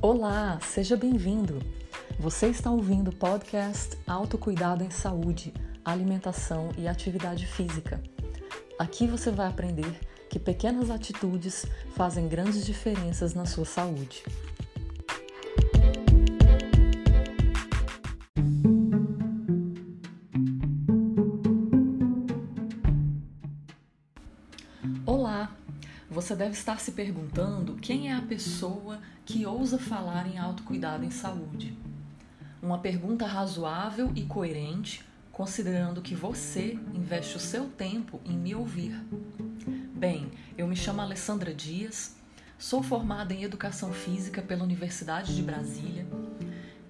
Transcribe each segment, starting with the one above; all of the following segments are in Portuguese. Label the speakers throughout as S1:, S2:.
S1: Olá, seja bem-vindo. Você está ouvindo o podcast Autocuidado em Saúde, Alimentação e Atividade Física. Aqui você vai aprender que pequenas atitudes fazem grandes diferenças na sua saúde. Olá! Você deve estar se perguntando quem é a pessoa que ousa falar em autocuidado em saúde. Uma pergunta razoável e coerente, considerando que você investe o seu tempo em me ouvir. Bem, eu me chamo Alessandra Dias, sou formada em Educação Física pela Universidade de Brasília,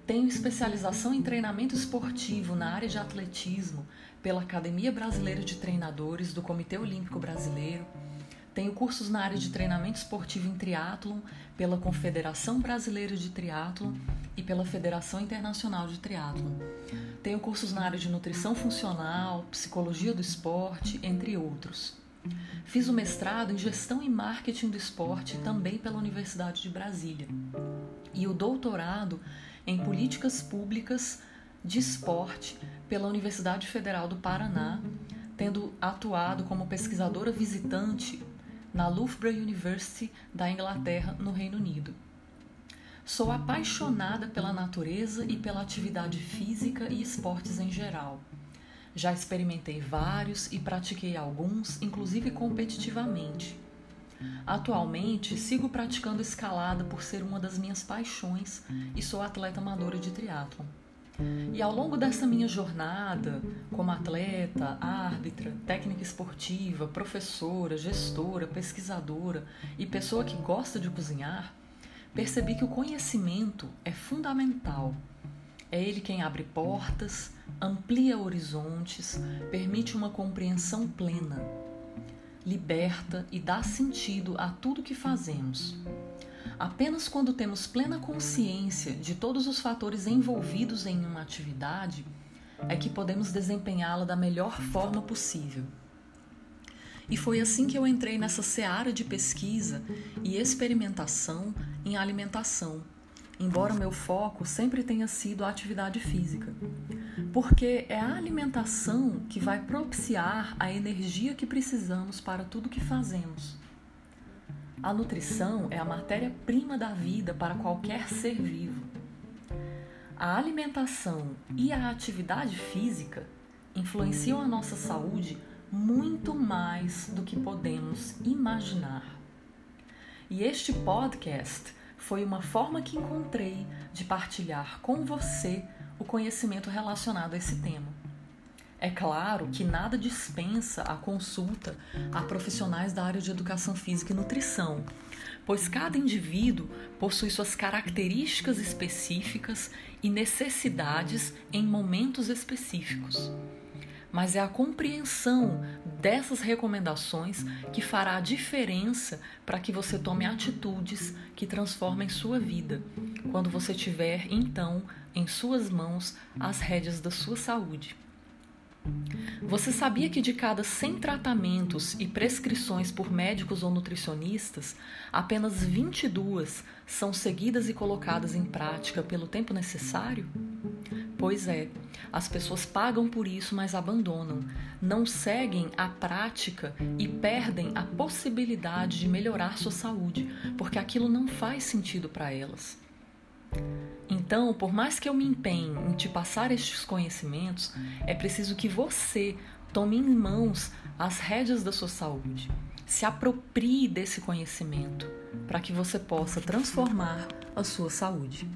S1: tenho especialização em treinamento esportivo na área de atletismo pela Academia Brasileira de Treinadores do Comitê Olímpico Brasileiro tenho cursos na área de treinamento esportivo em triatlon pela Confederação Brasileira de Triatlon e pela Federação Internacional de Triatlon. Tenho cursos na área de nutrição funcional, psicologia do esporte, entre outros. Fiz o mestrado em gestão e marketing do esporte também pela Universidade de Brasília e o doutorado em políticas públicas de esporte pela Universidade Federal do Paraná, tendo atuado como pesquisadora visitante na Loughborough University da Inglaterra, no Reino Unido. Sou apaixonada pela natureza e pela atividade física e esportes em geral. Já experimentei vários e pratiquei alguns, inclusive competitivamente. Atualmente, sigo praticando escalada por ser uma das minhas paixões e sou atleta amadora de triatlon. E ao longo dessa minha jornada, como atleta, árbitra, técnica esportiva, professora, gestora, pesquisadora e pessoa que gosta de cozinhar, percebi que o conhecimento é fundamental. É ele quem abre portas, amplia horizontes, permite uma compreensão plena, liberta e dá sentido a tudo que fazemos. Apenas quando temos plena consciência de todos os fatores envolvidos em uma atividade é que podemos desempenhá-la da melhor forma possível. E foi assim que eu entrei nessa seara de pesquisa e experimentação em alimentação, embora meu foco sempre tenha sido a atividade física. Porque é a alimentação que vai propiciar a energia que precisamos para tudo que fazemos. A nutrição é a matéria-prima da vida para qualquer ser vivo. A alimentação e a atividade física influenciam a nossa saúde muito mais do que podemos imaginar. E este podcast foi uma forma que encontrei de partilhar com você o conhecimento relacionado a esse tema. É claro que nada dispensa a consulta a profissionais da área de educação física e nutrição, pois cada indivíduo possui suas características específicas e necessidades em momentos específicos. Mas é a compreensão dessas recomendações que fará a diferença para que você tome atitudes que transformem sua vida, quando você tiver então em suas mãos as rédeas da sua saúde. Você sabia que de cada 100 tratamentos e prescrições por médicos ou nutricionistas, apenas 22 são seguidas e colocadas em prática pelo tempo necessário? Pois é, as pessoas pagam por isso, mas abandonam, não seguem a prática e perdem a possibilidade de melhorar sua saúde, porque aquilo não faz sentido para elas. Então, por mais que eu me empenhe em te passar estes conhecimentos, é preciso que você tome em mãos as rédeas da sua saúde. Se aproprie desse conhecimento para que você possa transformar a sua saúde.